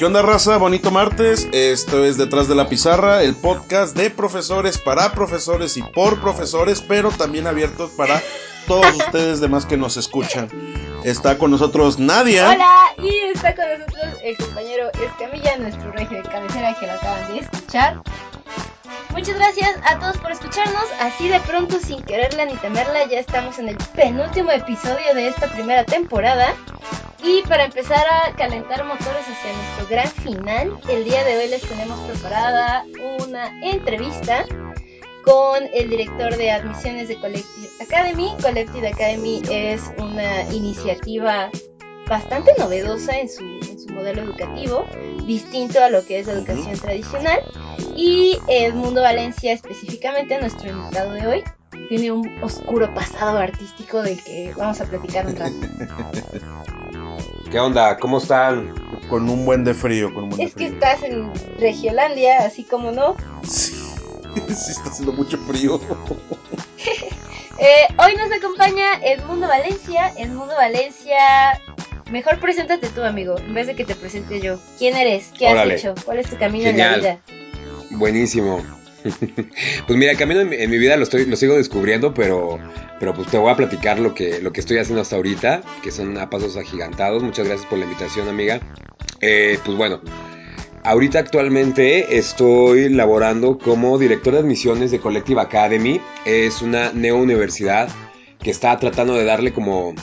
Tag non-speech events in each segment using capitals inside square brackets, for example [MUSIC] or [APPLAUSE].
¿Qué onda raza? Bonito martes. Esto es Detrás de la Pizarra, el podcast de profesores para profesores y por profesores, pero también abiertos para todos ustedes demás que nos escuchan. Está con nosotros Nadia. Hola, y está con nosotros el compañero Escamilla, nuestro regio de cabecera que lo acaban de escuchar. Muchas gracias a todos por escucharnos. Así de pronto, sin quererla ni temerla, ya estamos en el penúltimo episodio de esta primera temporada. Y para empezar a calentar motores hacia nuestro gran final, el día de hoy les tenemos preparada una entrevista con el director de admisiones de Collective Academy. Collective Academy es una iniciativa bastante novedosa en su, en su modelo educativo, distinto a lo que es la educación tradicional. Y Edmundo Valencia, específicamente nuestro invitado de hoy, tiene un oscuro pasado artístico del que vamos a platicar un rato. [LAUGHS] ¿Qué onda? ¿Cómo están? Con un buen de frío, con un buen Es de que estás en Regiolandia, así como no. Sí, [LAUGHS] sí está haciendo mucho frío. [LAUGHS] Eh, hoy nos acompaña Edmundo Valencia. Edmundo Valencia, mejor preséntate tú, amigo, en vez de que te presente yo. ¿Quién eres? ¿Qué has hecho? ¿Cuál es tu camino en la Genial. vida? Buenísimo. [LAUGHS] pues mira, el camino en mi, vida lo, estoy, lo sigo descubriendo, pero, pero pues te voy a platicar lo que, lo que estoy haciendo hasta ahorita, que son a pasos agigantados. Muchas gracias por la invitación, amiga. Eh, pues bueno, ahorita actualmente estoy laborando como director de admisiones de Collective Academy. Es una neouniversidad que está tratando de darle como,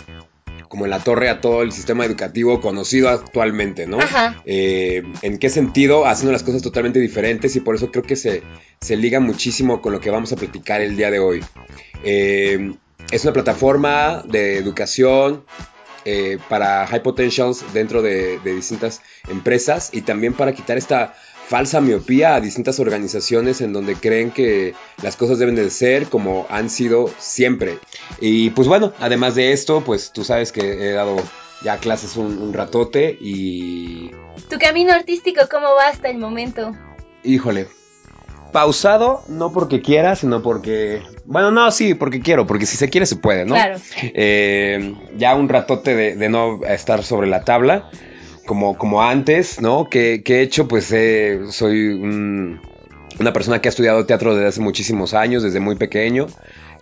como en la torre a todo el sistema educativo conocido actualmente, ¿no? Ajá. Eh, ¿En qué sentido? Haciendo las cosas totalmente diferentes y por eso creo que se, se liga muchísimo con lo que vamos a platicar el día de hoy. Eh, es una plataforma de educación eh, para high potentials dentro de, de distintas empresas y también para quitar esta falsa miopía a distintas organizaciones en donde creen que las cosas deben de ser como han sido siempre. Y pues bueno, además de esto, pues tú sabes que he dado ya clases un, un ratote y ¿Tu camino artístico cómo va hasta el momento? Híjole. Pausado, no porque quiera, sino porque... Bueno, no, sí, porque quiero, porque si se quiere se puede, ¿no? Claro. Eh, ya un ratote de, de no estar sobre la tabla, como, como antes, ¿no? Que, que he hecho, pues eh, soy un- una persona que ha estudiado teatro desde hace muchísimos años, desde muy pequeño.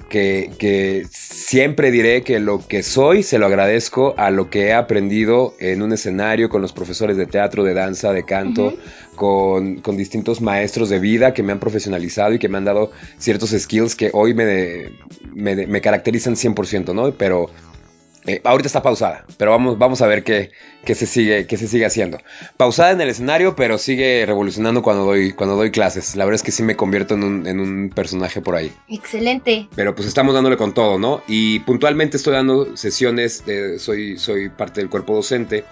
Que, que siempre diré que lo que soy se lo agradezco a lo que he aprendido en un escenario con los profesores de teatro, de danza, de canto, con, con distintos maestros de vida que me han profesionalizado y que me han dado ciertos skills que hoy me, de- me, de- me caracterizan 100%, ¿no? Pero eh, ahorita está pausada, pero vamos, vamos a ver qué, qué se sigue, qué se sigue haciendo. Pausada en el escenario, pero sigue revolucionando cuando doy, cuando doy clases. La verdad es que sí me convierto en un, en un personaje por ahí. Excelente. Pero pues estamos dándole con todo, ¿no? Y puntualmente estoy dando sesiones, soy, soy parte del cuerpo docente.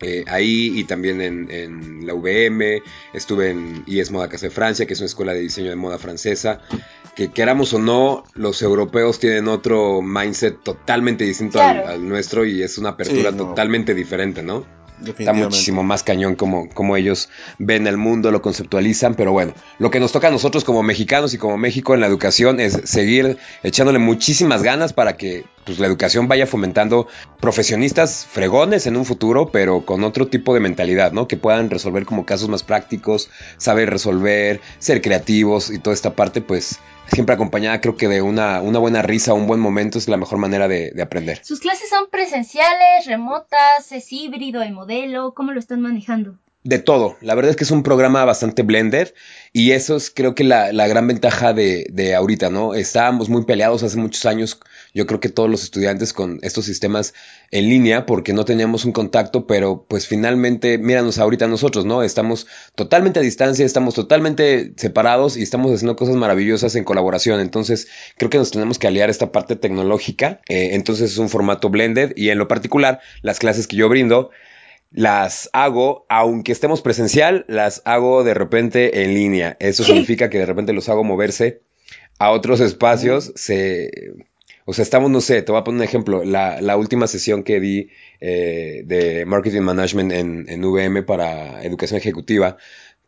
Eh, ahí y también en, en la VM, estuve en IES Moda Casa de Francia, que es una escuela de diseño de moda francesa, que queramos o no, los europeos tienen otro mindset totalmente distinto al- nuestro y es una apertura Sí, no. totalmente diferente, ¿no? Está muchísimo más cañón como, como ellos ven el mundo, lo conceptualizan, pero bueno, lo que nos toca a nosotros como mexicanos y como México en la educación es seguir echándole muchísimas ganas para que pues, la educación vaya fomentando profesionistas fregones en un futuro, pero con otro tipo de mentalidad, ¿no? Que puedan resolver como casos más prácticos, saber resolver, ser creativos y toda esta parte, pues siempre acompañada creo que de una, una buena risa, un buen momento es la mejor manera de, de aprender. ¿Sus clases son presenciales, remotas, es híbrido el modelo? ¿Cómo lo están manejando? De todo. La verdad es que es un programa bastante blended y eso es creo que la, la gran ventaja de, de ahorita, ¿no? Estábamos muy peleados hace muchos años, yo creo que todos los estudiantes con estos sistemas en línea porque no teníamos un contacto, pero pues finalmente, míranos ahorita nosotros, ¿no? Estamos totalmente a distancia, estamos totalmente separados y estamos haciendo cosas maravillosas en colaboración. Entonces creo que nos tenemos que aliar esta parte tecnológica. Eh, entonces es un formato blended y en lo particular las clases que yo brindo las hago, aunque estemos presencial, las hago de repente en línea. Eso significa que de repente los hago moverse a otros espacios. Se, o sea, estamos, no sé, te voy a poner un ejemplo. La, la última sesión que di eh, de Marketing Management en, en VM para educación ejecutiva,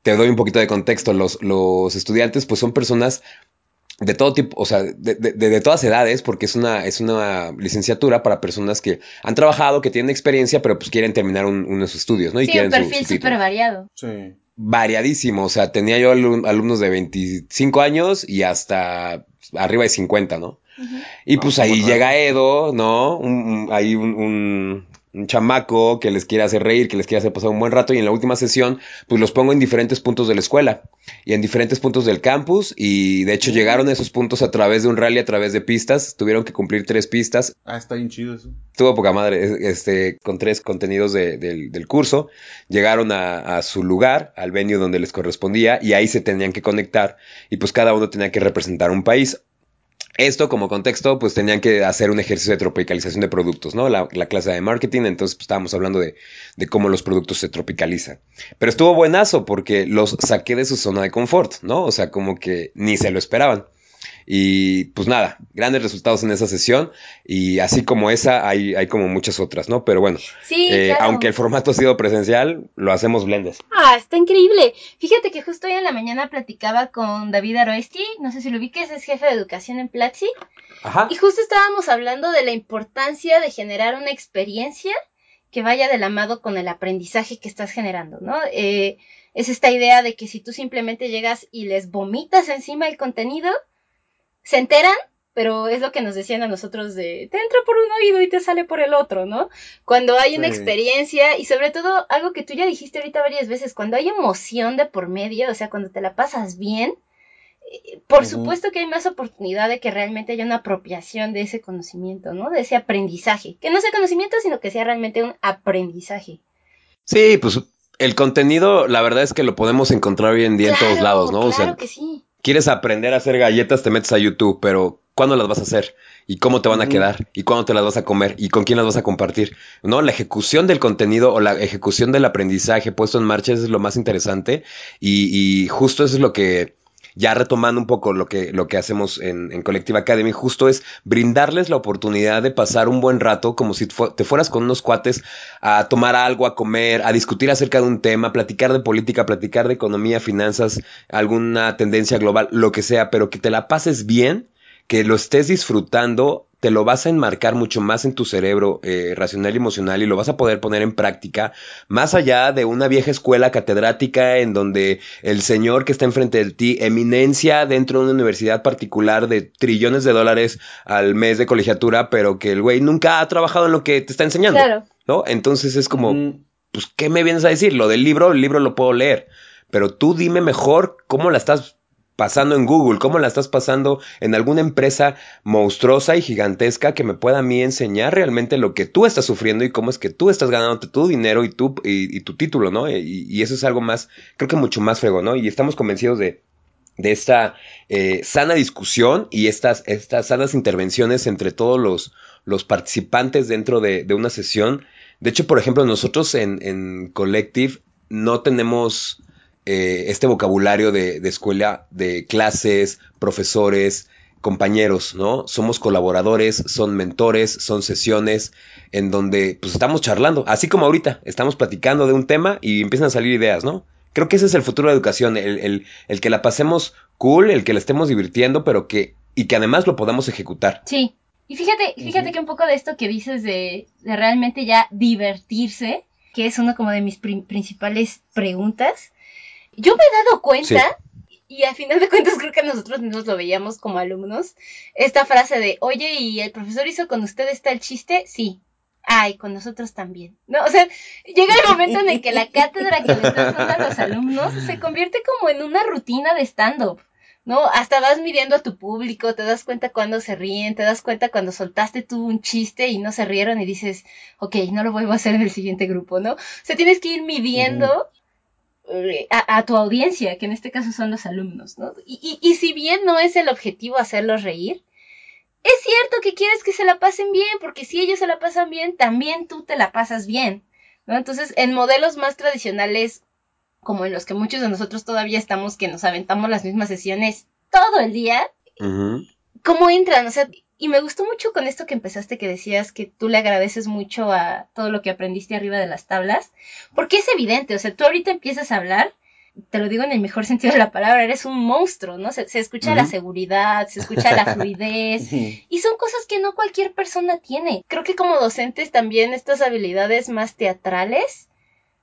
te doy un poquito de contexto. Los, los estudiantes, pues son personas de todo tipo, o sea, de, de, de, todas edades, porque es una, es una licenciatura para personas que han trabajado, que tienen experiencia, pero pues quieren terminar un, unos estudios, ¿no? Y sí, quieren un perfil súper variado. Sí. Variadísimo, o sea, tenía yo alumnos de 25 años y hasta arriba de 50, ¿no? Uh -huh. Y pues no, ahí llega Edo, ¿no? Un, hay un, un, un chamaco que les quiere hacer reír, que les quiere hacer pasar un buen rato y en la última sesión pues los pongo en diferentes puntos de la escuela y en diferentes puntos del campus y de hecho Sí. llegaron a esos puntos a través de un rally, a través de pistas, tuvieron que cumplir tres pistas, Ah, está bien chido eso. tuvo poca madre, este, con tres contenidos de- del, del curso, llegaron a, a su lugar, al venue donde les correspondía y ahí se tenían que conectar y pues cada uno tenía que representar un país. Esto como contexto, pues tenían que hacer un ejercicio de tropicalización de productos, ¿no? La, la clase de marketing, entonces pues, estábamos hablando de, de cómo los productos se tropicalizan. Pero estuvo buenazo porque los saqué de su zona de confort, ¿no? O sea, como que ni se lo esperaban. Y pues nada, grandes resultados en esa sesión y así como esa hay, hay como muchas otras, ¿no? Pero bueno, Sí, eh, claro. aunque el formato ha sido presencial, lo hacemos blendes. Ah, está increíble. Fíjate que justo hoy en la mañana platicaba con David Aroesti, no sé si lo ubiques, es jefe de educación en Platzi, Ajá. y justo estábamos hablando de la importancia de generar una experiencia que vaya de la mano con el aprendizaje que estás generando, ¿no? Eh, es esta idea de que si tú simplemente llegas y les vomitas encima el contenido, se enteran, pero es lo que nos decían a nosotros de, te entra por un oído y te sale por el otro, ¿no? Cuando hay una Sí. experiencia y sobre todo algo que tú ya dijiste ahorita varias veces, cuando hay emoción de por medio, o sea, cuando te la pasas bien, eh, por supuesto que hay más oportunidad de que realmente haya una apropiación de ese conocimiento, ¿no? De ese aprendizaje. Que no sea conocimiento, sino que sea realmente un aprendizaje. Sí, pues el contenido, la verdad es que lo podemos encontrar hoy en día en todos lados, ¿no? O Claro sea, que sí. Quieres aprender a hacer galletas, te metes a YouTube, pero ¿cuándo las vas a hacer? ¿Y cómo te van a quedar? ¿Y cuándo te las vas a comer? ¿Y con quién las vas a compartir? ¿No? La ejecución del contenido o la ejecución del aprendizaje puesto en marcha es lo más interesante y, y justo eso es lo que, ya retomando un poco lo que, lo que hacemos en, en Collective Academy, justo es brindarles la oportunidad de pasar un buen rato como si te fueras con unos cuates a tomar algo, a comer, a discutir acerca de un tema, platicar de política, platicar de economía, finanzas, alguna tendencia global, lo que sea, pero que te la pases bien, que lo estés disfrutando, te lo vas a enmarcar mucho más en tu cerebro eh, racional y emocional y lo vas a poder poner en práctica, más allá de una vieja escuela catedrática en donde el señor que está enfrente de ti, eminencia dentro de una universidad particular de trillones de dólares al mes de colegiatura, pero que el güey nunca ha trabajado en lo que te está enseñando, Claro. ¿no? Entonces es como, pues, ¿qué me vienes a decir? Lo del libro, el libro lo puedo leer, pero tú dime mejor cómo la estás pasando en Google, cómo la estás pasando en alguna empresa monstruosa y gigantesca que me pueda a mí enseñar realmente lo que tú estás sufriendo y cómo es que tú estás ganándote tu dinero y tu, y, tu título, ¿no? Y, y eso es algo más, creo que mucho más fregón, ¿no? Y estamos convencidos de, de esta eh, sana discusión y estas, estas sanas intervenciones entre todos los, los participantes dentro de, de una sesión. De hecho, por ejemplo, nosotros en, en Collective no tenemos eh, este vocabulario de, de escuela, de clases, profesores, compañeros, ¿no? Somos colaboradores, son mentores, son sesiones en donde pues estamos charlando, así como ahorita, estamos platicando de un tema y empiezan a salir ideas, ¿no? Creo que ese es el futuro de la educación, el, el, el que la pasemos cool, el que la estemos divirtiendo, pero que, y que además lo podamos ejecutar. Sí. Y fíjate, fíjate que un poco de esto que dices de, de realmente ya divertirse, que es uno como de mis principales preguntas, yo me he dado cuenta, y al final de cuentas creo que nosotros mismos lo veíamos como alumnos, esta frase de, oye, ¿y el profesor hizo con ustedes tal chiste? Sí. Ay, con nosotros también. No, o sea, llega el momento en el que la cátedra que le estás dando a los alumnos se convierte como en una rutina de stand-up. ¿no? Hasta vas midiendo a tu público, te das cuenta cuando se ríen, te das cuenta cuando soltaste tú un chiste y no se rieron y dices, ok, no lo vuelvo a hacer en el siguiente grupo, ¿no? O sea, tienes que ir midiendo a, a tu audiencia, que en este caso son los alumnos, ¿no? Y, y, y si bien no es el objetivo hacerlos reír, es cierto que quieres que se la pasen bien, porque si ellos se la pasan bien, también tú te la pasas bien, ¿no? Entonces, en modelos más tradicionales, como en los que muchos de nosotros todavía estamos, que nos aventamos las mismas sesiones todo el día. ¿cómo entran? O sea, y me gustó mucho con esto que empezaste que decías que tú le agradeces mucho a todo lo que aprendiste arriba de las tablas, porque es evidente, o sea, tú ahorita empiezas a hablar te lo digo en el mejor [LAUGHS] sentido de la palabra, eres un monstruo, ¿no? Se, escucha la seguridad, se escucha la [LAUGHS] fluidez y son cosas que no cualquier persona tiene. Creo que como docentes también estas habilidades más teatrales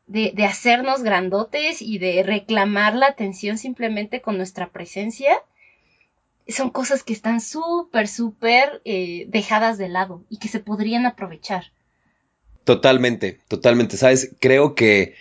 de, de hacernos grandotes y de reclamar la atención simplemente con nuestra presencia, son cosas que están súper, súper eh, dejadas de lado y que se podrían aprovechar. Totalmente, totalmente. Sabes, creo que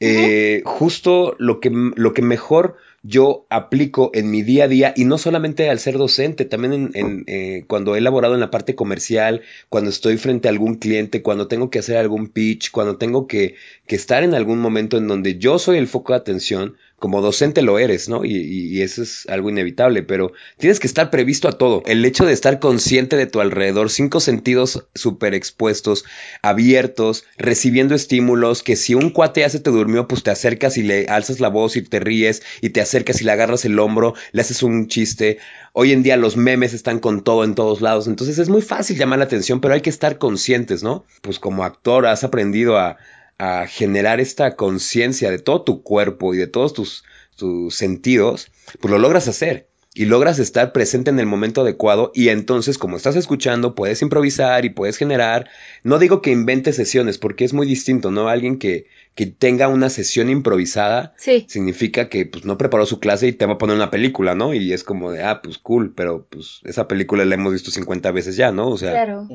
eh, justo lo que, lo que mejor yo aplico en mi día a día y no solamente al ser docente, también en, eh, cuando he elaborado en la parte comercial, cuando estoy frente a algún cliente, cuando tengo que hacer algún pitch, cuando tengo que, que estar en algún momento en donde yo soy el foco de atención, como docente lo eres, ¿no? Y, eso es algo inevitable, pero tienes que estar previsto a todo. El hecho de estar consciente de tu alrededor, cinco sentidos súper expuestos, abiertos, recibiendo estímulos, que si un cuate ya se te durmió, pues te acercas y le alzas la voz y te ríes y te acercas y le agarras el hombro, le haces un chiste. Hoy en día los memes están con todo en todos lados, entonces es muy fácil llamar la atención, pero hay que estar conscientes, ¿no? Pues como actor has aprendido a a generar esta conciencia de todo tu cuerpo y de todos tus, tus sentidos, pues lo logras hacer y logras estar presente en el momento adecuado y entonces como estás escuchando puedes improvisar y puedes generar, no digo que inventes sesiones porque es muy distinto, ¿no? Alguien que, que tenga una sesión improvisada significa que pues no preparó su clase y te va a poner una película, ¿no? Y es como de, ah, pues cool, pero pues esa película la hemos visto 50 veces ya, ¿no? O sea, claro.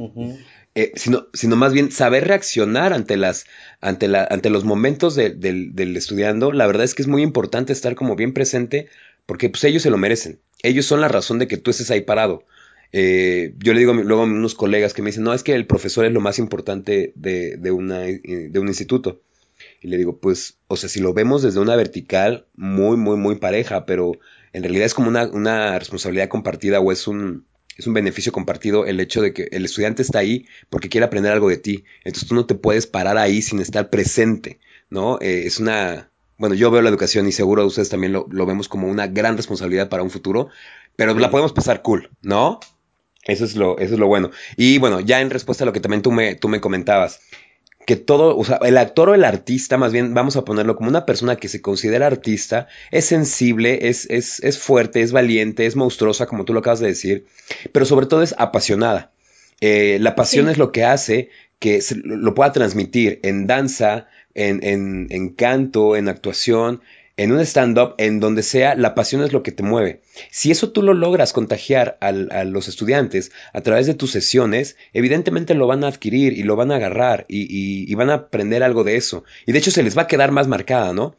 Eh, sino, sino más bien saber reaccionar ante las, ante la, ante los momentos del, estudiando. La verdad es que es muy importante estar como bien presente, porque pues ellos se lo merecen. Ellos son la razón de que tú estés ahí parado. Eh, yo le digo luego a unos colegas que me dicen, no, es que el profesor es lo más importante de, de, una, de un instituto. Y le digo, pues, o sea, si lo vemos desde una vertical muy, muy, muy pareja, pero en realidad es como una, una responsabilidad compartida o es un, es un beneficio compartido el hecho de que el estudiante está ahí porque quiere aprender algo de ti. Entonces tú no te puedes parar ahí sin estar presente, ¿no? Eh, es una, bueno, yo veo la educación y seguro ustedes también lo, vemos como una gran responsabilidad para un futuro, pero la podemos pasar cool, ¿no? Eso es lo, eso es lo bueno. Y bueno, ya en respuesta a lo que también tú me, tú me comentabas, que todo, o sea, el actor o el artista, más bien vamos a ponerlo como una persona que se considera artista, es sensible, es, es, es fuerte, es valiente, es monstruosa, como tú lo acabas de decir, pero sobre todo es apasionada. Eh, la pasión es lo que hace que lo pueda transmitir en danza, en, en, en canto, en actuación, en un stand-up, en donde sea, la pasión es lo que te mueve. Si eso tú lo logras contagiar a los estudiantes a través de tus sesiones, evidentemente lo van a adquirir y lo van a agarrar y, van a aprender algo de eso. Y de hecho se les va a quedar más marcada, ¿no?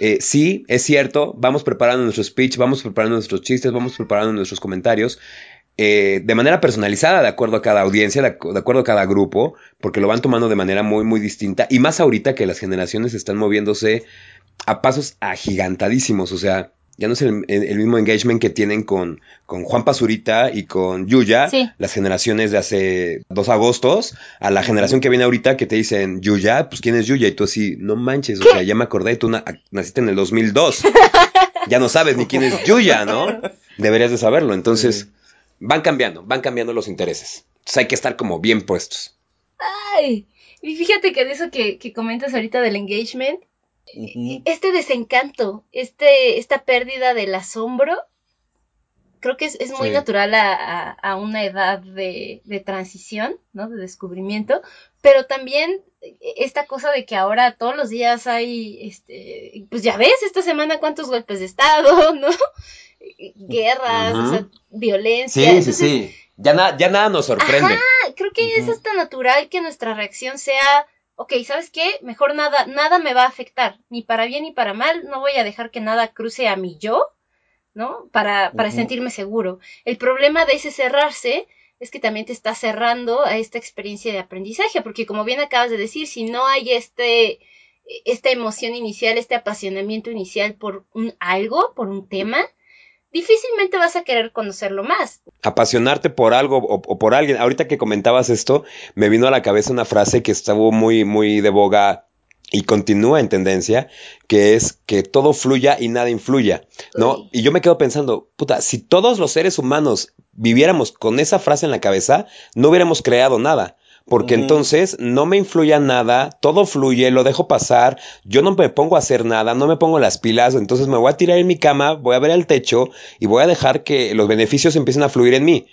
Eh, sí, es cierto, vamos preparando nuestro speech, vamos preparando nuestros chistes, vamos preparando nuestros comentarios. Eh, de manera personalizada, de acuerdo a cada audiencia, de, acuerdo a cada grupo, porque lo van tomando de manera muy, muy distinta. Y más ahorita que las generaciones están moviéndose a pasos agigantadísimos, o sea, ya no es el, mismo engagement que tienen con, con Juan Pazurita y con Yuya, las generaciones de hace dos agostos, a la generación que viene ahorita que te dicen, Yuya, pues ¿quién es Yuya? Y tú así, no manches, o sea, ya me acordé, tú naciste en el 2002, ya no sabes ni quién es Yuya, ¿no? Deberías de saberlo, entonces van cambiando, van cambiando los intereses, entonces hay que estar como bien puestos. Ay, y fíjate que de eso que, que comentas ahorita del engagement, este desencanto, este, esta pérdida del asombro, creo que es, muy natural a, una edad de, transición, ¿no? De descubrimiento, pero también esta cosa de que ahora todos los días hay, este, pues ya ves, esta semana cuántos golpes de Estado, [LAUGHS] ¿no? Guerras, violencia. Sí, sí, sí. Ya, ya nada nos sorprende. creo que es hasta natural que nuestra reacción sea ok, ¿sabes qué? Mejor nada, nada me va a afectar, ni para bien ni para mal, no voy a dejar que nada cruce a mi yo, ¿no? Para, para sentirme seguro. El problema de ese cerrarse es que también te está cerrando a esta experiencia de aprendizaje, porque como bien acabas de decir, si no hay este, esta emoción inicial, este apasionamiento inicial por un algo, por un tema, difícilmente vas a querer conocerlo más. Apasionarte por algo o, por alguien. Ahorita que comentabas esto, me vino a la cabeza una frase que estuvo muy, muy de boga y continúa en tendencia, que es que todo fluya y nada influya, ¿no? Y yo me quedo pensando, puta, si todos los seres humanos viviéramos con esa frase en la cabeza, no hubiéramos creado nada. Porque entonces no me influye a nada, todo fluye, lo dejo pasar, yo no me pongo a hacer nada, no me pongo las pilas, entonces me voy a tirar en mi cama, voy a ver al techo y voy a dejar que los beneficios empiecen a fluir en mí.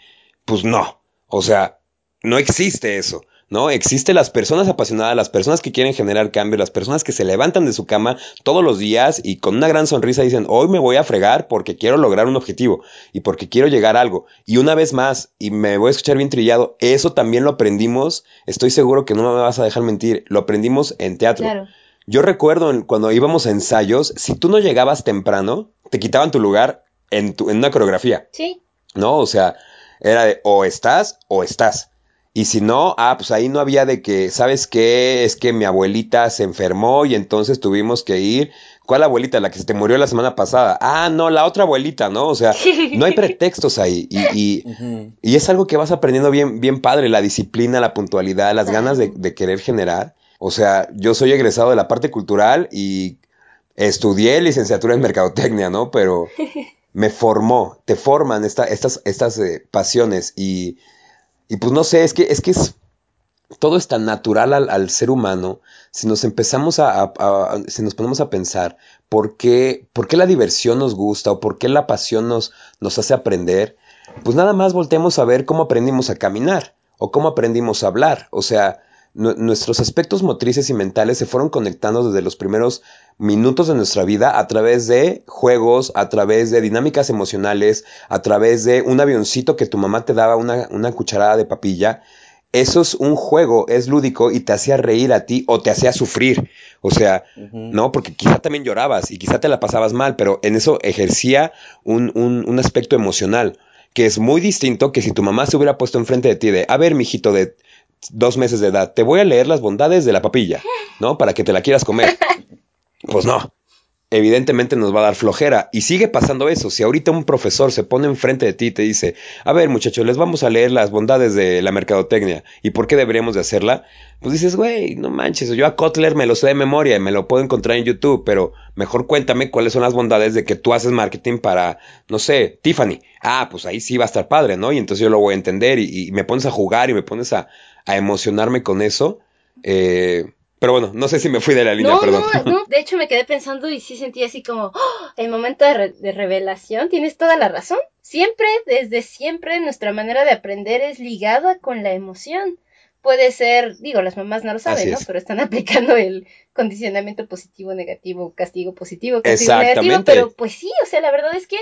Pues no, o sea, no existe eso. ¿No? Existen las personas apasionadas, las personas que quieren generar cambio, las personas que se levantan de su cama todos los días y con una gran sonrisa dicen, hoy me voy a fregar porque quiero lograr un objetivo y porque quiero llegar a algo. Y una vez más, y me voy a escuchar bien trillado, eso también lo aprendimos, estoy seguro que no me vas a dejar mentir, lo aprendimos en teatro. Claro. Yo recuerdo cuando íbamos a ensayos, si tú no llegabas temprano, te quitaban tu lugar en, tu, en una coreografía. Sí. ¿no? O sea, era de o estás o estás. Y si no, ah, pues ahí no había de que, ¿sabes qué? Es que mi abuelita se enfermó y entonces tuvimos que ir. ¿Cuál abuelita? La que se te murió la semana pasada. Ah, no, la otra abuelita, ¿no? O sea, no hay [LAUGHS] pretextos ahí. Y, y, es algo que vas aprendiendo bien, bien padre, la disciplina, la puntualidad, las ganas de, de querer generar. O sea, yo soy egresado de la parte cultural y estudié licenciatura en mercadotecnia, ¿no? Pero [LAUGHS] me formó, te forman esta- estas, estas eh, pasiones y, y pues no sé, es que es que es todo es tan natural al, ser humano. Si nos empezamos a, si nos ponemos a pensar por qué, por qué la diversión nos gusta o por qué la pasión nos, nos hace aprender, pues nada más volteemos a ver cómo aprendimos a caminar o cómo aprendimos a hablar. O sea, nuestros aspectos motrices y mentales se fueron conectando desde los primeros minutos de nuestra vida a través de juegos, a través de dinámicas emocionales, a través de un avioncito que tu mamá te daba una, una cucharada de papilla. Eso es un juego, es lúdico y te hacía reír a ti o te hacía sufrir. O sea, no, porque quizá también llorabas y quizá te la pasabas mal, pero en eso ejercía un, un, un aspecto emocional que es muy distinto que si tu mamá se hubiera puesto enfrente de ti de, a ver, mijito de dos meses de edad, te voy a leer las bondades de la papilla, ¿no? Para que te la quieras comer. [LAUGHS] Pues no. Evidentemente nos va a dar flojera. Y sigue pasando eso. Si ahorita un profesor se pone enfrente de ti y te dice, a ver muchachos, les vamos a leer las bondades de la mercadotecnia y por qué deberíamos de hacerla, pues dices, güey, no manches, yo a Kotler me lo sé de memoria y me lo puedo encontrar en YouTube, pero mejor cuéntame cuáles son las bondades de que tú haces marketing para, no sé, Tiffany. Ah, pues ahí sí va a estar padre, ¿no? Y entonces yo lo voy a entender y, y me pones a jugar y me pones a, a emocionarme con eso. Eh, pero bueno, no sé si me fui de la línea, No, perdón. no, no. [LAUGHS] De hecho, me quedé pensando y sí sentí así como ¡oh! el momento de, re- de revelación. Tienes toda la razón. Siempre, desde siempre, nuestra manera de aprender es ligada con la emoción. Puede ser, digo, las mamás no lo saben, ¿no? Pero están aplicando el condicionamiento positivo, negativo, castigo positivo, castigo negativo. Pero pues sí, o sea, la verdad es que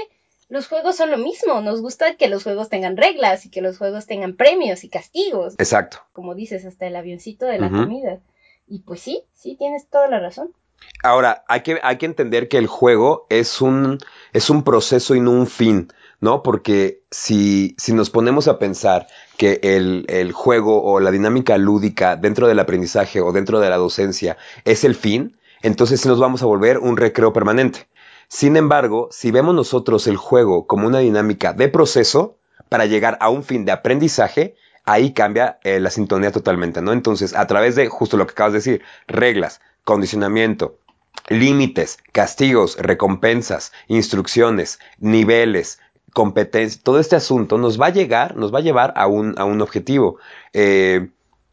los juegos son lo mismo. Nos gusta que los juegos tengan reglas y que los juegos tengan premios y castigos. Exacto. Como dices, hasta el avioncito de la comida. Y pues sí, sí, tienes toda la razón. Ahora, hay que, hay que entender que el juego es un, es un proceso y no un fin, ¿no? Porque si, si nos ponemos a pensar que el, el juego o la dinámica lúdica dentro del aprendizaje o dentro de la docencia es el fin, entonces sí nos vamos a volver un recreo permanente. Sin embargo, si vemos nosotros el juego como una dinámica de proceso para llegar a un fin de aprendizaje, ahí cambia eh, la sintonía totalmente, ¿no? Entonces, a través de justo lo que acabas de decir, reglas, condicionamiento, límites, castigos, recompensas, instrucciones, niveles, competencias, todo este asunto nos va a llegar, nos va a llevar a un, a un objetivo. Eh,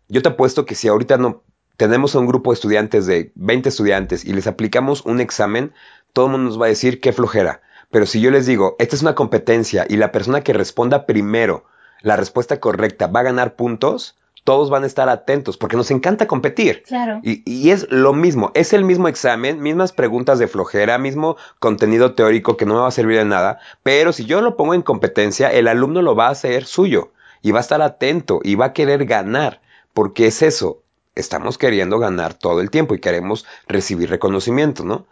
yo te apuesto que si ahorita no tenemos a un grupo de estudiantes de 20 estudiantes y les aplicamos un examen, todo el mundo nos va a decir qué flojera. Pero si yo les digo, esta es una competencia y la persona que responda primero la respuesta correcta va a ganar puntos, todos van a estar atentos porque nos encanta competir. Claro. Y, y es lo mismo, es el mismo examen, mismas preguntas de flojera, mismo contenido teórico que no me va a servir de nada, pero si yo lo pongo en competencia, el alumno lo va a hacer suyo y va a estar atento y va a querer ganar, porque es eso, estamos queriendo ganar todo el tiempo y queremos recibir reconocimiento, ¿no?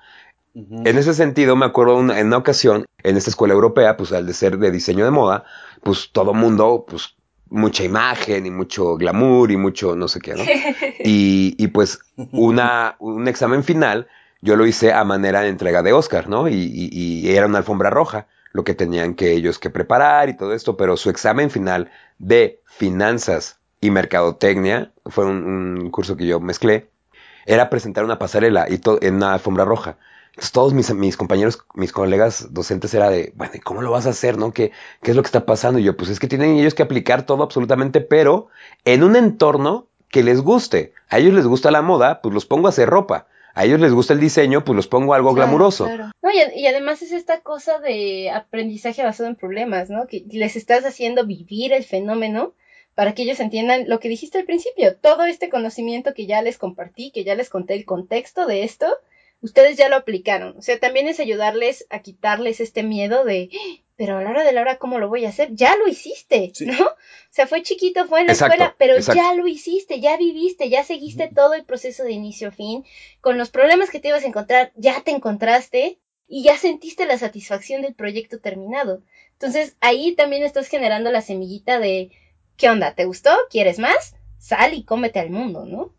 En ese sentido, me acuerdo una- en una ocasión, en esta escuela europea, pues al de ser de diseño de moda, pues todo mundo, pues mucha imagen y mucho glamour y mucho no sé qué, ¿no? [LAUGHS] Y, y pues una, un examen final, yo lo hice a manera de entrega de Oscar, ¿no? Y, y- y era una alfombra roja, lo que tenían que ellos que preparar y todo esto, pero su examen final de finanzas y mercadotecnia, fue un, un curso que yo mezclé, era presentar una pasarela y en una alfombra roja. Entonces todos mis, mis compañeros, mis colegas docentes era de, bueno, ¿y cómo lo vas a hacer, no? ¿Qué, ¿Qué es lo que está pasando? Y yo, pues es que tienen ellos que aplicar todo absolutamente, pero en un entorno que les guste. A ellos les gusta la moda, pues los pongo a hacer ropa. A ellos les gusta el diseño, pues los pongo algo Claro, glamuroso. claro. No, y, y además es esta cosa de aprendizaje basado en problemas, ¿no? Que les estás haciendo vivir el fenómeno para que ellos entiendan lo que dijiste al principio. Todo este conocimiento que ya les compartí, que ya les conté el contexto de esto, ustedes ya lo aplicaron. O sea, también es ayudarles a quitarles este miedo de, "Ah, pero a la hora de la hora, ¿cómo lo voy a hacer? Ya lo hiciste, Sí. ¿no? O sea, fue chiquito, fue en la Exacto, escuela, pero exacto. ya lo hiciste, ya viviste, ya seguiste todo el proceso de inicio a fin. Con los problemas que te ibas a encontrar, ya te encontraste y ya sentiste la satisfacción del proyecto terminado. Entonces, ahí también estás generando la semillita de, ¿qué onda? ¿Te gustó? ¿Quieres más? Sal y cómete al mundo, ¿no?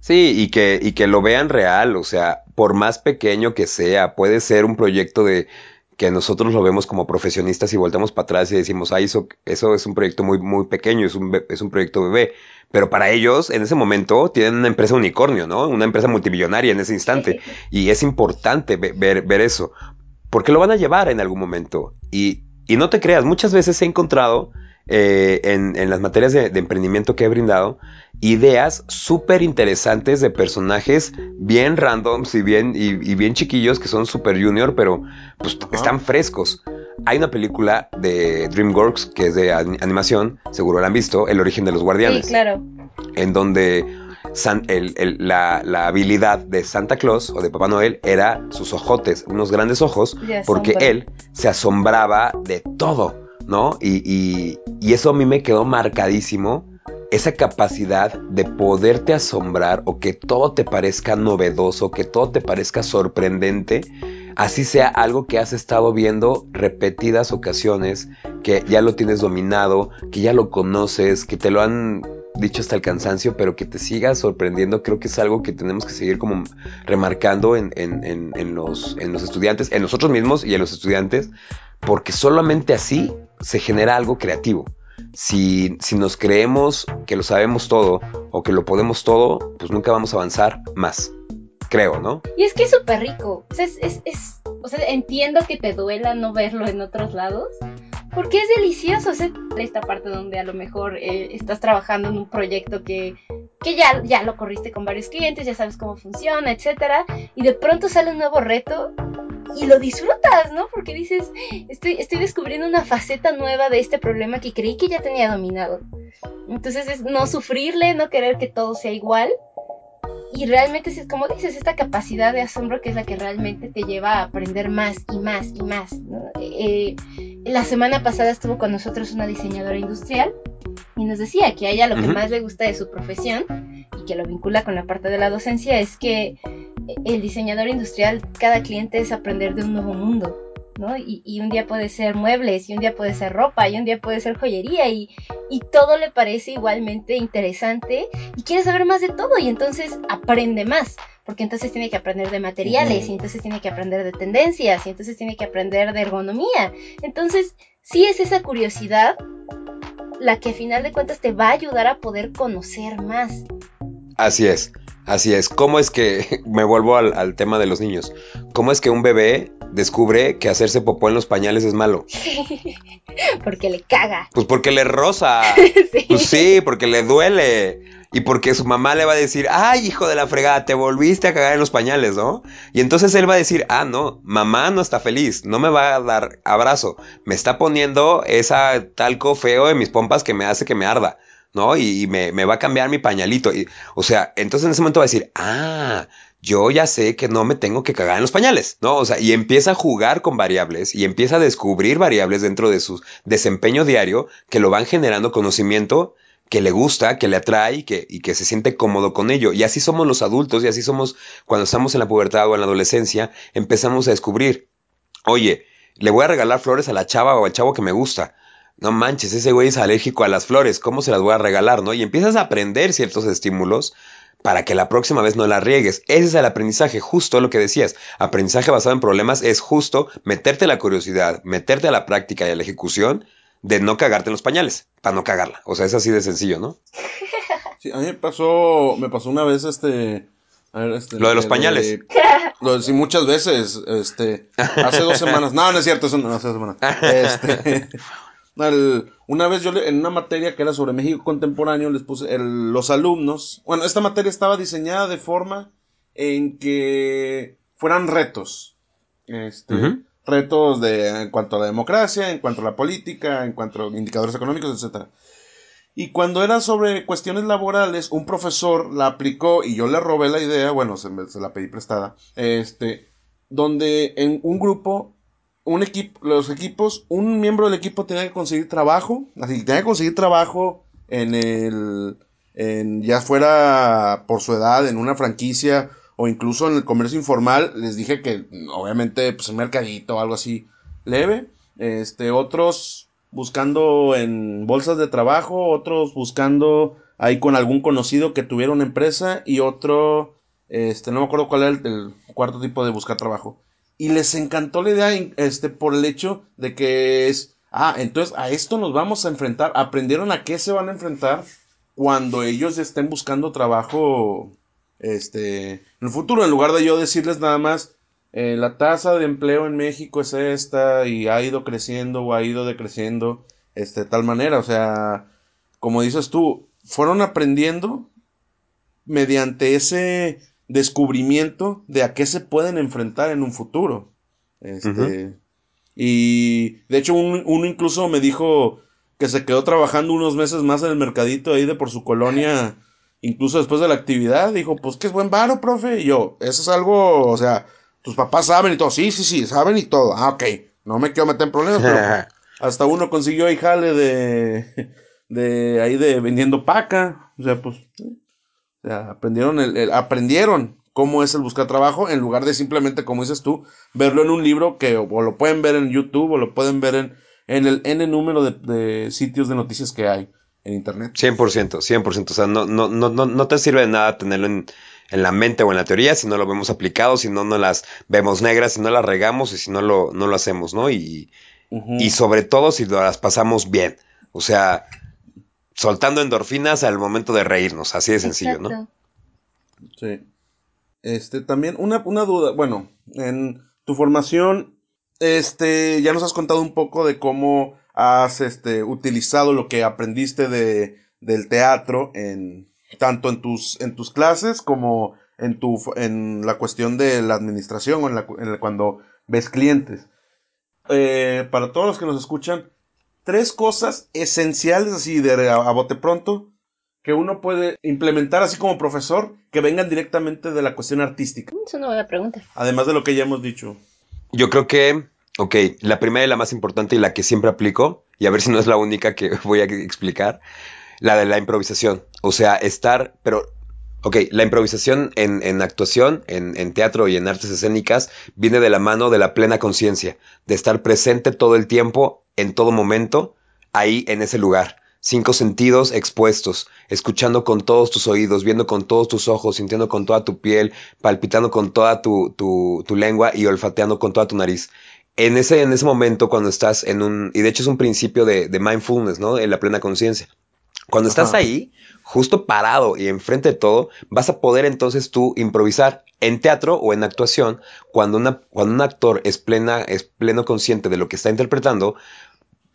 Sí, y que, y que lo vean real, o sea, por más pequeño que sea, puede ser un proyecto de que nosotros lo vemos como profesionistas y volteamos para atrás y decimos, ah, eso, eso es un proyecto muy, muy pequeño, es un, es un proyecto bebé. Pero para ellos, en ese momento, tienen una empresa unicornio, ¿no? Una empresa multimillonaria en ese instante. Y es importante ve- ver, ver eso, porque lo van a llevar en algún momento. Y, y no te creas, muchas veces he encontrado eh, en, en las materias de, de emprendimiento que he brindado ideas súper interesantes de personajes bien randoms y bien, y, y bien chiquillos que son super junior, pero pues están frescos. Hay una película de DreamWorks que es de an- animación, seguro la han visto, El origen de los guardianes Sí, claro. en donde San- el- el- la, la habilidad de Santa Claus o de Papá Noel era sus ojotes, unos grandes ojos, porque él se asombraba de todo, ¿no? Y, y- y eso a mí me quedó marcadísimo, esa capacidad de poderte asombrar o que todo te parezca novedoso, que todo te parezca sorprendente, así sea algo que has estado viendo repetidas ocasiones, que ya lo tienes dominado, que ya lo conoces, que te lo han dicho hasta el cansancio, pero que te siga sorprendiendo, creo que es algo que tenemos que seguir como remarcando en, en- en- en los, estudiantes, en nosotros mismos y en los estudiantes, porque solamente así se genera algo creativo. Si, si nos creemos que lo sabemos todo o que lo podemos todo, pues nunca vamos a avanzar más. Creo, ¿no? Y es que es súper rico. O sea, es, es- es- o sea, entiendo que te duela no verlo en otros lados. Porque es delicioso. O sea, esta parte donde a lo mejor eh, estás trabajando en un proyecto que, que ya, ya lo corriste con varios clientes, ya sabes cómo funciona, etcétera. Y de pronto sale un nuevo reto y lo disfrutas, ¿no? Porque dices, estoy, estoy descubriendo una faceta nueva de este problema que creí que ya tenía dominado. Entonces es no sufrirle, no querer que todo sea igual. Y realmente es como dices, esta capacidad de asombro que es la que realmente te lleva a aprender más y más y más. ¿no? Eh, la semana pasada estuvo con nosotros una diseñadora industrial y nos decía que a ella lo que más le gusta de su profesión y que lo vincula con la parte de la docencia es que el diseñador industrial, cada cliente es aprender de un nuevo mundo. ¿no? Y, y un día puede ser muebles, y un día puede ser ropa, y un día puede ser joyería, y, y todo le parece igualmente interesante y quiere saber más de todo y entonces aprende más, porque entonces tiene que aprender de materiales y entonces tiene que aprender de tendencias y entonces tiene que aprender de ergonomía. Entonces, sí es esa curiosidad la que a final de cuentas te va a ayudar a poder conocer más. Así es, así es. ¿Cómo es que, [LAUGHS] me vuelvo al, al tema de los niños, cómo es que un bebé descubre que hacerse popó en los pañales es malo? [LAUGHS] porque le caga. Pues porque le roza. [LAUGHS] Sí. Pues sí, porque le duele. Y porque su mamá le va a decir, ay, hijo de la fregada, te volviste a cagar en los pañales, ¿no? Y entonces él va a decir, ah, no, mamá no está feliz, no me va a dar abrazo, me está poniendo esa talco feo en mis pompas que me hace que me arda, ¿no? Y, me, me va a cambiar mi pañalito. Y, o sea, entonces en ese momento va a decir, ah, yo ya sé que no me tengo que cagar en los pañales, ¿no? O sea, y empieza a jugar con variables y empieza a descubrir variables dentro de su desempeño diario que lo van generando conocimiento que le gusta, que le atrae y que, y que se siente cómodo con ello. Y así somos los adultos y así somos cuando estamos en la pubertad o en la adolescencia, empezamos a descubrir, oye, le voy a regalar flores a la chava o al chavo que me gusta. No manches, ese güey es alérgico a las flores, ¿cómo se las voy a regalar, no? Y empiezas a aprender ciertos estímulos para que la próxima vez no la riegues. Ese es el aprendizaje, justo lo que decías. Aprendizaje basado en problemas es justo meterte a la curiosidad, meterte a la práctica y a la ejecución de no cagarte en los pañales, para no cagarla. O sea, es así de sencillo, ¿no? [LAUGHS] Sí, a mí me pasó, me pasó una vez este, a ver, este, Lo de los pañales. [LAUGHS] lo de- sí, muchas veces, este, hace dos semanas, no, no es cierto, eso no, hace dos semanas, este, [LAUGHS] una vez yo en una materia que era sobre México contemporáneo les puse los alumnos, bueno, esta materia estaba diseñada de forma en que fueran retos. Este, retos de, en cuanto a la democracia, en cuanto a la política, en cuanto a indicadores económicos, etcétera. Y cuando era sobre cuestiones laborales, un profesor la aplicó y yo le robé la idea, bueno, se, se la pedí prestada, este, donde en un grupo, un equipo, los equipos, un miembro del equipo tenía que conseguir trabajo, así tenía que conseguir trabajo en el, en, ya fuera por su edad, en una franquicia o incluso en el comercio informal, les dije que obviamente pues un mercadito o algo así leve, este, otros buscando en bolsas de trabajo, otros buscando ahí con algún conocido que tuviera una empresa y otro, este, no me acuerdo cuál era el, cuarto tipo de buscar trabajo. Y les encantó la idea, este, por el hecho de que es, ah, entonces a esto nos vamos a enfrentar, aprendieron a qué se van a enfrentar cuando ellos estén buscando trabajo, este, en el futuro, en lugar de yo decirles nada más, eh, la tasa de empleo en México es esta y ha ido creciendo o ha ido decreciendo este, de tal manera. O sea, como dices tú, fueron aprendiendo mediante ese descubrimiento de a qué se pueden enfrentar en un futuro. Este, Y de hecho, uno incluso me dijo que se quedó trabajando unos meses más en el mercadito ahí de por su colonia, incluso después de la actividad. Dijo, pues que es buen varo, profe. Y yo, eso es algo, o sea, tus papás saben y todo. Sí, sí, sí, saben y todo. Ah, ok. No me quiero meter en problemas, pero [LAUGHS] hasta uno consiguió ahí jale de, de ahí de vendiendo paca. O sea, pues, o sea, aprendieron, el, aprendieron cómo es el buscar trabajo en lugar de simplemente, como dices tú, verlo en un libro que o lo pueden ver en YouTube o lo pueden ver en, en el N número de, de sitios de noticias que hay en Internet. 100%, 100%. O sea, no, no, no, no te sirve de nada tenerlo en en la mente o en la teoría, si no lo vemos aplicado, si no no las vemos negras, si no las regamos y si no lo, no lo hacemos, ¿no? Y, y sobre todo si las pasamos bien. O sea, soltando endorfinas al momento de reírnos, así de sencillo, ¿no? Sí. Este, también una, una duda, bueno, en tu formación, este, ya nos has contado un poco de cómo has, este, utilizado lo que aprendiste de, del teatro en, tanto en tus, en tus clases como en, tu, en la cuestión de la administración o en, la, cuando ves clientes. Eh, para todos los que nos escuchan, tres cosas esenciales así de a, bote pronto que uno puede implementar así como profesor que vengan directamente de la cuestión artística. Es una buena pregunta. Además de lo que ya hemos dicho. Yo creo que, ok, la primera y la más importante y la que siempre aplico, y a ver si no es la única que [LAUGHS] voy a explicar, la de la improvisación. O sea, estar, pero, ok, la improvisación en, en actuación, en, en, teatro y en artes escénicas viene de la mano de la plena conciencia, de estar presente todo el tiempo, en todo momento, ahí en ese lugar. Cinco sentidos expuestos, escuchando con todos tus oídos, viendo con todos tus ojos, sintiendo con toda tu piel, palpitando con toda tu, tu, tu lengua y olfateando con toda tu nariz en ese, en ese momento cuando estás en un, y de hecho es un principio de, de mindfulness, ¿no? En la plena conciencia. Cuando estás ahí, justo parado y enfrente de todo, vas a poder entonces tú improvisar en teatro o en actuación. Cuando, una, cuando un actor es, plena, es pleno consciente de lo que está interpretando,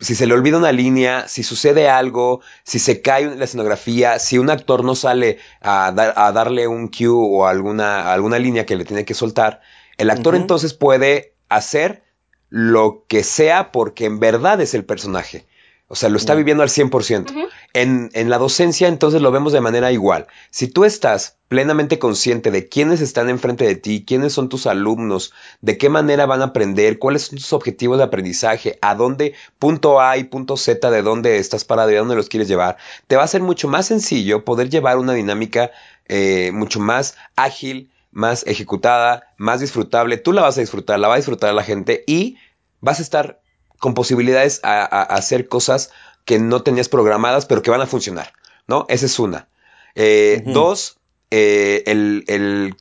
si se le olvida una línea, si sucede algo, si se cae la escenografía, si un actor no sale a, a darle un cue o alguna, alguna línea que le tiene que soltar, el actor entonces puede hacer lo que sea porque en verdad es el personaje. O sea, lo está viviendo al 100%. en, en, la docencia entonces lo vemos de manera igual. Si tú estás plenamente consciente de quiénes están enfrente de ti, quiénes son tus alumnos, de qué manera van a aprender, cuáles son tus objetivos de aprendizaje, a dónde, punto A y punto Z, de dónde estás parado y a dónde los quieres llevar, te va a ser mucho más sencillo poder llevar una dinámica eh, mucho más ágil, más ejecutada, más disfrutable. Tú la vas a disfrutar, la va a disfrutar la gente y vas a estar con posibilidades a, hacer cosas que no tenías programadas, pero que van a funcionar, ¿no? Esa es una. Eh, dos, eh, el,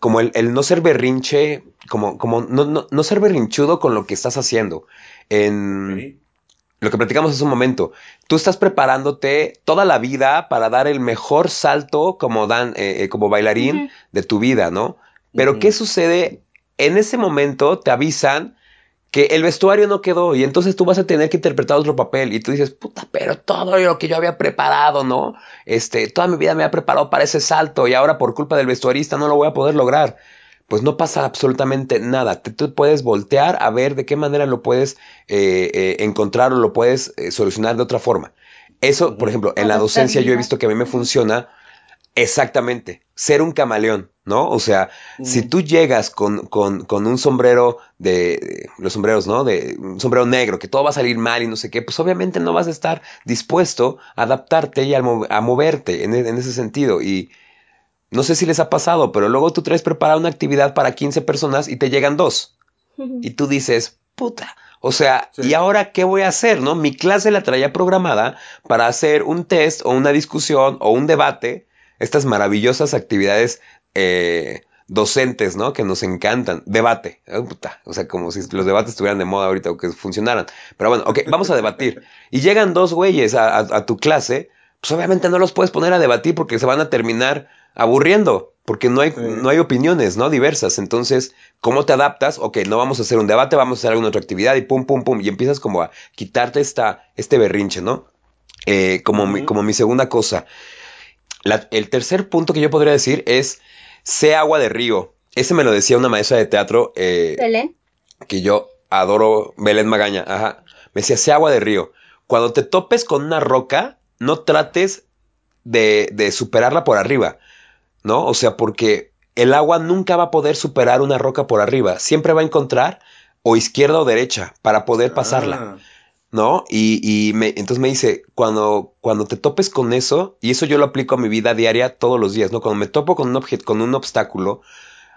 como el, no ser berrinche, como, como no, no, ser berrinchudo con lo que estás haciendo. En lo que platicamos hace un momento, tú estás preparándote toda la vida para dar el mejor salto como, dan, eh, como bailarín de tu vida, ¿no? Pero ¿qué sucede? En ese momento te avisan que el vestuario no quedó y entonces tú vas a tener que interpretar otro papel y tú dices, puta, pero todo lo que yo había preparado, ¿no? Este, toda mi vida me ha preparado para ese salto y ahora por culpa del vestuarista no lo voy a poder lograr. Pues no pasa absolutamente nada. Tú puedes voltear a ver de qué manera lo puedes eh, eh, encontrar o lo puedes eh, solucionar de otra forma. Eso, por ejemplo, en la docencia yo he visto que a mí me funciona exactamente, ser un camaleón. ¿no? O sea, si tú llegas con, con, con, un sombrero de, los sombreros, ¿no? De un sombrero negro, que todo va a salir mal y no sé qué, pues obviamente no vas a estar dispuesto a adaptarte y a, moverte en, en, ese sentido. Y no sé si les ha pasado, pero luego tú traes preparada una actividad para 15 personas y te llegan dos. [LAUGHS] Y tú dices, puta. O sea, ¿y ahora qué voy a hacer? ¿No? Mi clase la traía programada para hacer un test o una discusión o un debate, estas maravillosas actividades eh, docentes, ¿no? Que nos encantan. Debate. o sea, como si los debates estuvieran de moda ahorita o que funcionaran. Pero bueno, ok, vamos a debatir. Y llegan dos güeyes a, tu clase, pues obviamente no los puedes poner a debatir porque se van a terminar aburriendo. Porque no hay, no hay opiniones, ¿no? Diversas. Entonces, ¿cómo te adaptas? Ok, no vamos a hacer un debate, vamos a hacer alguna otra actividad y pum, pum, pum. Y empiezas como a quitarte esta, este berrinche, ¿no? Eh, como, mi, como mi segunda cosa. El tercer punto que yo podría decir es Sé agua de río. Ese me lo decía una maestra de teatro. Eh, Belén. Que yo adoro, Belén Magaña. Ajá. Me decía, sé agua de río. Cuando te topes con una roca, no trates de, de superarla por arriba. ¿No? O sea, porque el agua nunca va a poder superar una roca por arriba. Siempre va a encontrar o izquierda o derecha para poder pasarla. Ah. ¿No? Y, y me, entonces me dice, cuando, cuando te topes con eso, y eso yo lo aplico a mi vida diaria todos los días, ¿no? Cuando me topo con un, objeto, con un obstáculo,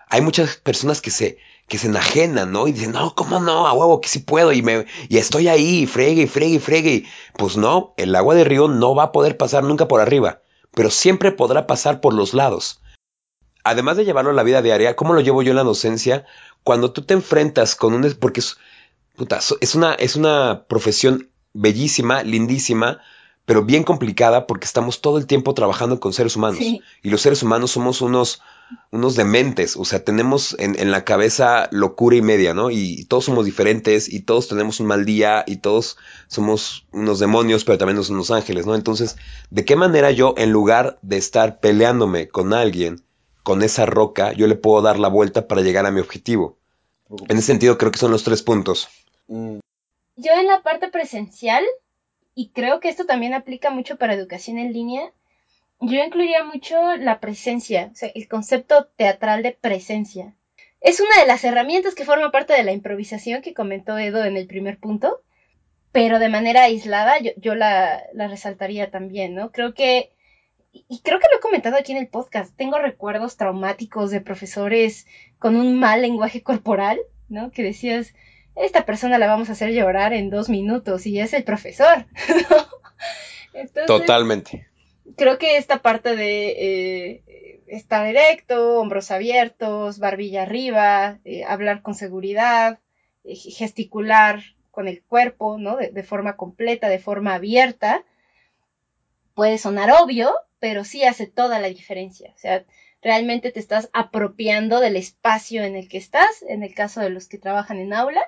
hay muchas personas que se, que se enajenan, ¿no? Y dicen, no, ¿cómo no? A huevo, que sí puedo. Y, me, y estoy ahí, fregue, fregue, fregue. Pues no, el agua de río no va a poder pasar nunca por arriba, pero siempre podrá pasar por los lados. Además de llevarlo a la vida diaria, ¿cómo lo llevo yo en la docencia? Cuando tú te enfrentas con un... Porque puta, es una, es una profesión bellísima, lindísima, pero bien complicada porque estamos todo el tiempo trabajando con seres humanos. Y los seres humanos somos unos, unos dementes, o sea, tenemos en, en, la cabeza locura y media, ¿no? Y todos somos diferentes y todos tenemos un mal día y todos somos unos demonios, pero también somos unos ángeles, ¿no? Entonces, ¿de qué manera yo, en lugar de estar peleándome con alguien, con esa roca, yo le puedo dar la vuelta para llegar a mi objetivo? En ese sentido, creo que son los tres puntos. Mm. Yo en la parte presencial, y creo que esto también aplica mucho para educación en línea, yo incluiría mucho la presencia, o sea, el concepto teatral de presencia. Es una de las herramientas que forma parte de la improvisación que comentó Edo en el primer punto, pero de manera aislada yo, la, la, resaltaría también, ¿no? Creo que, y creo que lo he comentado aquí en el podcast, tengo recuerdos traumáticos de profesores con un mal lenguaje corporal, ¿no? Que decías, esta persona la vamos a hacer llorar en dos minutos y es el profesor. [LAUGHS] Totalmente. Creo que esta parte de eh, estar erecto, hombros abiertos, barbilla arriba, eh, hablar con seguridad, eh, gesticular con el cuerpo, ¿no? De, de, forma completa, de forma abierta, puede sonar obvio, pero sí hace toda la diferencia. O sea, realmente te estás apropiando del espacio en el que estás, en el caso de los que trabajan en aula,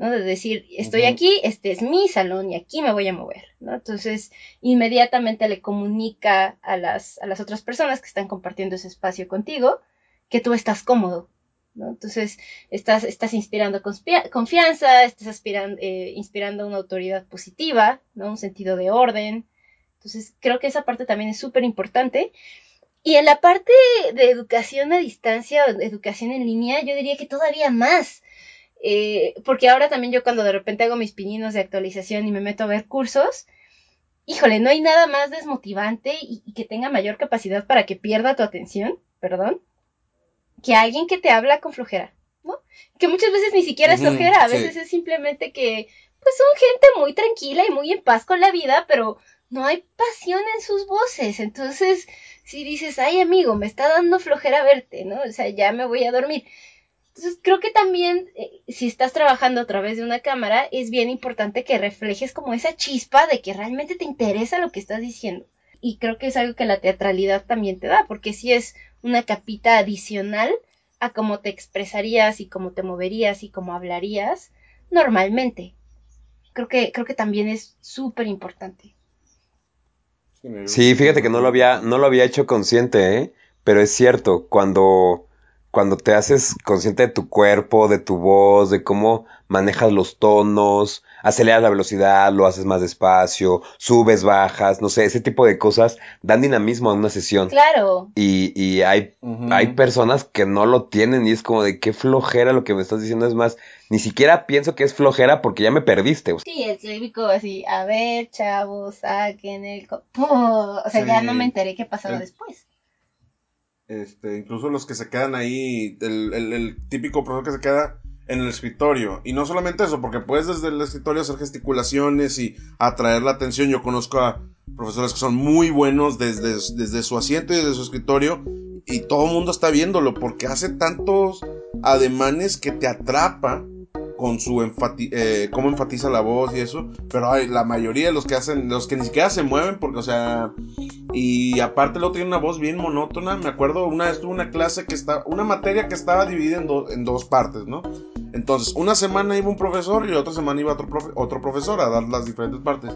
¿no? De decir, estoy aquí, este es mi salón y aquí me voy a mover, ¿no? Entonces, inmediatamente le comunica a las, a las otras personas que están compartiendo ese espacio contigo que tú estás cómodo, ¿no? Entonces, estás, estás inspirando confianza, estás eh, inspirando una autoridad positiva, ¿no? Un sentido de orden. Entonces, creo que esa parte también es súper importante. Y en la parte de educación a distancia, educación en línea, yo diría que todavía más, eh, porque ahora también yo cuando de repente hago mis pininos de actualización y me meto a ver cursos, híjole, no hay nada más desmotivante y, que tenga mayor capacidad para que pierda tu atención, perdón, que alguien que te habla con flojera, ¿no? Que muchas veces ni siquiera es flojera, a veces es simplemente que, pues son gente muy tranquila y muy en paz con la vida, pero no hay pasión en sus voces, entonces si dices, ay amigo, me está dando flojera verte, ¿no? O sea, ya me voy a dormir. Entonces creo que también eh, si estás trabajando a través de una cámara es bien importante que reflejes como esa chispa de que realmente te interesa lo que estás diciendo. Y creo que es algo que la teatralidad también te da, porque si es una capita adicional a cómo te expresarías y cómo te moverías y cómo hablarías normalmente. Creo que, creo que también es súper importante. Sí, fíjate que no lo había, no lo había hecho consciente, ¿eh? Pero es cierto, cuando, cuando te haces consciente de tu cuerpo, de tu voz, de cómo manejas los tonos, aceleras la velocidad, lo haces más despacio, subes, bajas, no sé, ese tipo de cosas dan dinamismo a una sesión. Claro. Y, y hay, hay personas que no lo tienen y es como de qué flojera lo que me estás diciendo es más, ni siquiera pienso que es flojera porque ya me perdiste. Sí, el típico así, a ver, chavos, saquen el... [LAUGHS] O sea, ya no me enteré qué pasaba después. Este, incluso los que se quedan ahí, el, el, típico profesor que se queda en el escritorio. Y no solamente eso, porque puedes desde el escritorio hacer gesticulaciones y atraer la atención. Yo conozco a profesores que son muy buenos desde, desde su asiento y desde su escritorio y todo el mundo está viéndolo porque hace tantos ademanes que te atrapa con su enfati eh, cómo enfatiza la voz y eso, pero hay la mayoría de los que hacen, los que ni siquiera se mueven porque, o sea, y aparte luego tiene una voz bien monótona, me acuerdo una vez tuve una clase que está, una materia que estaba dividida en, en dos partes, ¿no? Entonces, una semana iba un profesor y otra semana iba otro, otro profesor a dar las diferentes partes.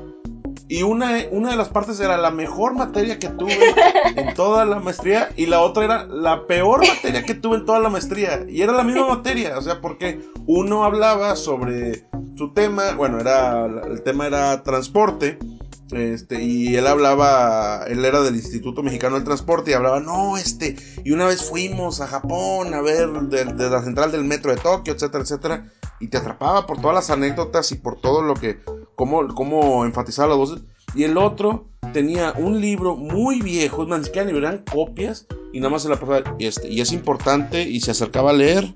Y una, una de las partes era la mejor materia que tuve [LAUGHS] en toda la maestría y la otra era la peor materia que tuve en toda la maestría. Y era la misma materia, o sea, porque uno hablaba sobre su tema, bueno, era el tema era transporte este, y él hablaba, él era del Instituto Mexicano del Transporte y hablaba, no, este, y una vez fuimos a Japón a ver de, la central del metro de Tokio, etcétera, etcétera, y te atrapaba por todas las anécdotas y por todo lo que, cómo, cómo enfatizaba las voces. Y el otro tenía un libro muy viejo, ni siquiera ni eran copias, y nada más se la pasaba, este, y es importante, y se acercaba a leer,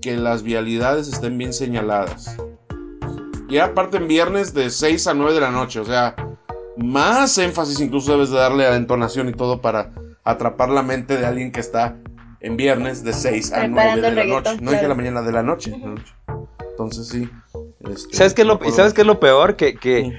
que las vialidades estén bien señaladas y aparte en viernes de 6 a 9 de la noche. O sea, más énfasis incluso debes de darle a la entonación y todo para atrapar la mente de alguien que está en viernes de 6 a 9 de la noche. No dije la mañana de la noche. Entonces sí. Este, ¿Sabes, qué es lo, ¿Sabes qué es lo peor? Que, que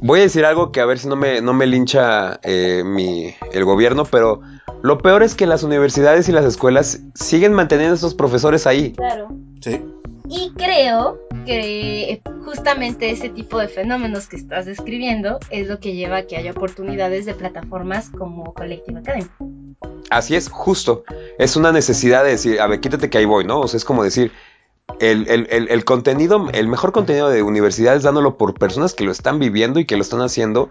voy a decir algo que a ver si no me, no me lincha eh, mi, el gobierno, pero lo peor es que las universidades y las escuelas siguen manteniendo a esos profesores ahí. Claro. Sí. Y creo que justamente ese tipo de fenómenos que estás describiendo es lo que lleva a que haya oportunidades de plataformas como Collective Academy. Así es, justo. Es una necesidad de decir, a ver, quítate que ahí voy, ¿no? O sea, es como decir, el, el, contenido, el mejor contenido de universidades dándolo por personas que lo están viviendo y que lo están haciendo,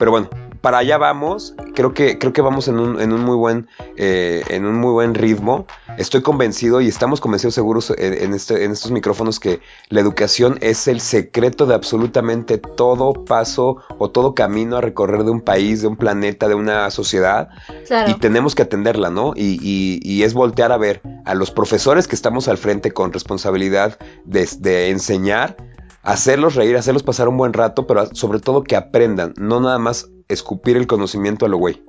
pero bueno, para allá vamos. Creo que, creo que vamos en un, en un muy buen, eh, en un muy buen ritmo. Estoy convencido y estamos convencidos seguros en, este, en estos micrófonos que la educación es el secreto de absolutamente todo paso o todo camino a recorrer de un país, de un planeta, de una sociedad. Y tenemos que atenderla, ¿no? Y, y, y, es voltear a ver a los profesores que estamos al frente con responsabilidad de, de enseñar hacerlos reír, hacerlos pasar un buen rato, pero sobre todo que aprendan, no nada más escupir el conocimiento a lo güey.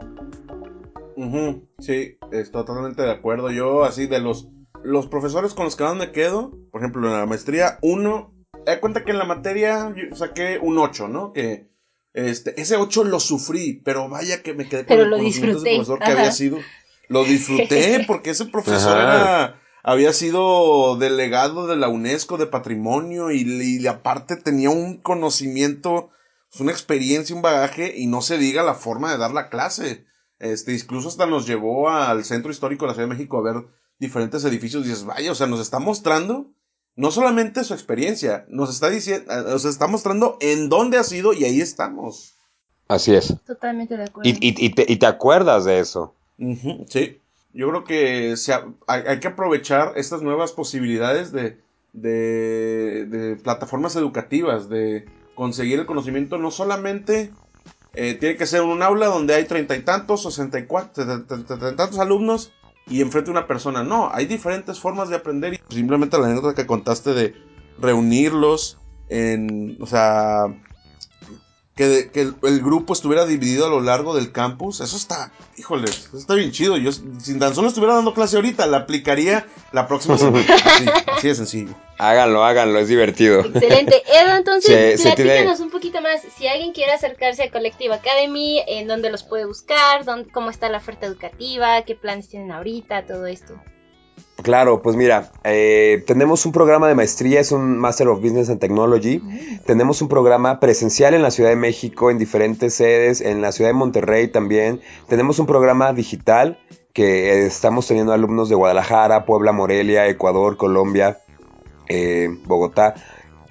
Sí, estoy totalmente de acuerdo. Yo, así, de los, los profesores con los que más me quedo, por ejemplo, en la maestría, uno, da cuenta que en la materia saqué un 8, ¿no? Que este, ese 8 lo sufrí, pero vaya que me quedé con el conocimiento de profesor que había sido. Lo disfruté [LAUGHS] porque ese profesor era había sido delegado de la UNESCO de patrimonio y, aparte tenía un conocimiento, una experiencia, un bagaje y no se diga la forma de dar la clase. Este, incluso hasta nos llevó al centro histórico de la Ciudad de México a ver diferentes edificios y dices, vaya, o sea, nos está mostrando no solamente su experiencia, nos está diciendo, nos está mostrando en dónde ha sido y ahí estamos. Así es. Totalmente de acuerdo. Y, y, te, y te, acuerdas de eso. sí. Yo creo que hay, que aprovechar estas nuevas posibilidades de, de, plataformas educativas, de conseguir el conocimiento. No solamente eh, tiene que ser un aula donde hay treinta y tantos, sesenta y cuatro, tantos alumnos y enfrente una persona. No, hay diferentes formas de aprender. Y simplemente la anécdota que contaste de reunirlos en, o sea, que, el, grupo estuviera dividido a lo largo del campus, eso está, híjole, eso está bien chido. Yo, si tan solo estuviera dando clase ahorita, la aplicaría la próxima semana. [LAUGHS] Así, de sencillo. Háganlo, háganlo, es divertido. Excelente. Edo, entonces, [LAUGHS] platícanos un poquito más. Si alguien quiere acercarse a Collective Academy, ¿en dónde los puede buscar? ¿Dónde, ¿Cómo está la oferta educativa? ¿Qué planes tienen ahorita? Todo esto. Claro, pues mira, eh, tenemos un programa de maestría, es un Master of Business and Technology. Tenemos un programa presencial en la Ciudad de México, en diferentes sedes, en la Ciudad de Monterrey también. Tenemos un programa digital que estamos teniendo alumnos de Guadalajara, Puebla, Morelia, Ecuador, Colombia, eh, Bogotá.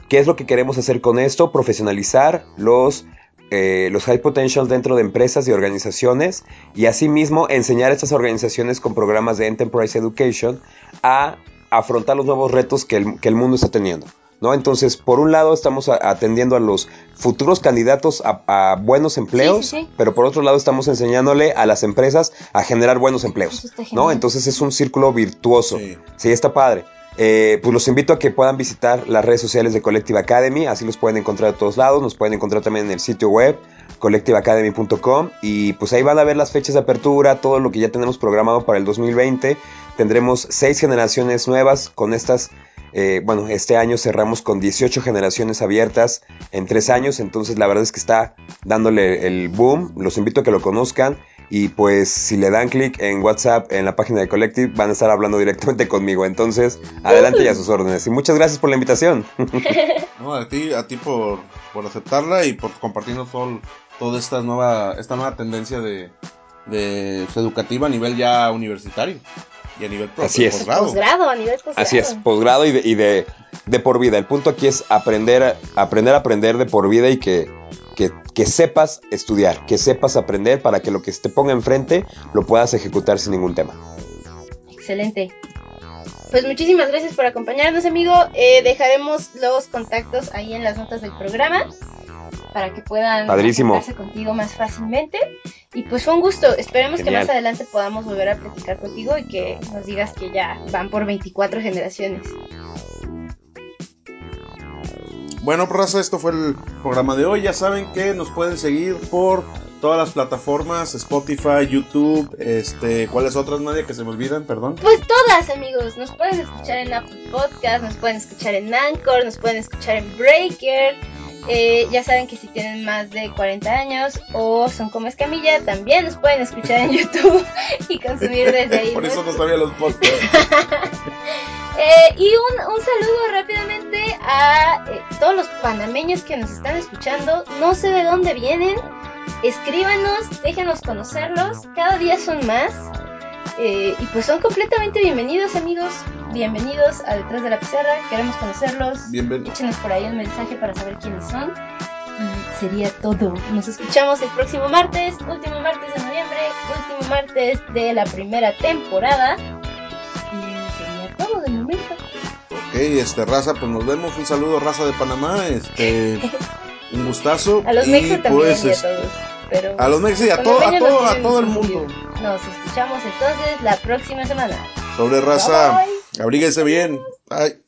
¿Qué es lo que queremos hacer con esto? Profesionalizar los eh, los high potential dentro de empresas y organizaciones y asimismo enseñar a estas organizaciones con programas de Enterprise Education a afrontar los nuevos retos que el, mundo está teniendo. ¿no? Entonces, por un lado estamos atendiendo a los futuros candidatos a, buenos empleos, pero por otro lado estamos enseñándole a las empresas a generar buenos empleos. ¿no? Entonces es un círculo virtuoso. sí está padre. Eh, pues los invito a que puedan visitar las redes sociales de Collective Academy, así los pueden encontrar a todos lados, nos pueden encontrar también en el sitio web collectiveacademy.com y pues ahí van a ver las fechas de apertura, todo lo que ya tenemos programado para el 2020. Tendremos seis generaciones nuevas con estas, eh, bueno, este año cerramos con 18 generaciones abiertas en tres años, entonces la verdad es que está dándole el boom, los invito a que lo conozcan y pues si le dan clic en WhatsApp en la página de Collective van a estar hablando directamente conmigo. Entonces, adelante y a sus órdenes. Y muchas gracias por la invitación. [LAUGHS] no, a ti, a ti por, por aceptarla y por compartirnos todo, toda esta nueva, esta nueva tendencia de, de educativa a nivel ya universitario. Y a nivel Así es. posgrado. a nivel posgrado. Así es, posgrado y, de, y de, de, por vida. El punto aquí es aprender, aprender a aprender de por vida y que que, sepas estudiar, que sepas aprender para que lo que te ponga enfrente lo puedas ejecutar sin ningún tema. Excelente. Pues muchísimas gracias por acompañarnos, amigo. Eh, dejaremos los contactos ahí en las notas del programa para que puedan comunicarse contigo más fácilmente. Y pues fue un gusto. Esperemos que más adelante podamos volver a platicar contigo y que nos digas que ya van por 24 generaciones. Bueno, raza, esto fue el programa de hoy. Ya saben que nos pueden seguir por todas las plataformas, Spotify, YouTube, este, ¿cuáles otras, Nadia, que se me olvidan? Perdón. Pues todas, amigos. Nos pueden escuchar en Apple Podcast, nos pueden escuchar en Anchor, nos pueden escuchar en Breaker. Eh, ya saben que si tienen más de 40 años o son como Escamilla, también nos pueden escuchar en [LAUGHS] YouTube y consumir desde ahí. Por eso no sabía los podcasts. [LAUGHS] Eh, y un, saludo rápidamente a eh, todos los panameños que nos están escuchando. No sé de dónde vienen. Escríbanos, déjenos conocerlos. Cada día son más. Eh, y pues son completamente bienvenidos, amigos. Bienvenidos a Detrás de la Pizarra. Queremos conocerlos. Échenos por ahí un mensaje para saber quiénes son. Y sería todo. Nos escuchamos el próximo martes, último martes de noviembre, último martes de la primera temporada todo de momento. Ok, este, raza, pues nos vemos. Un saludo, raza de Panamá. Este, [LAUGHS] un gustazo. A los mexas también pues, y a todos. Pero a los mexas y a, todo, a, todo, a todo el mundo. Nos escuchamos entonces la próxima semana. Sobre raza, abríguese bien. Bye.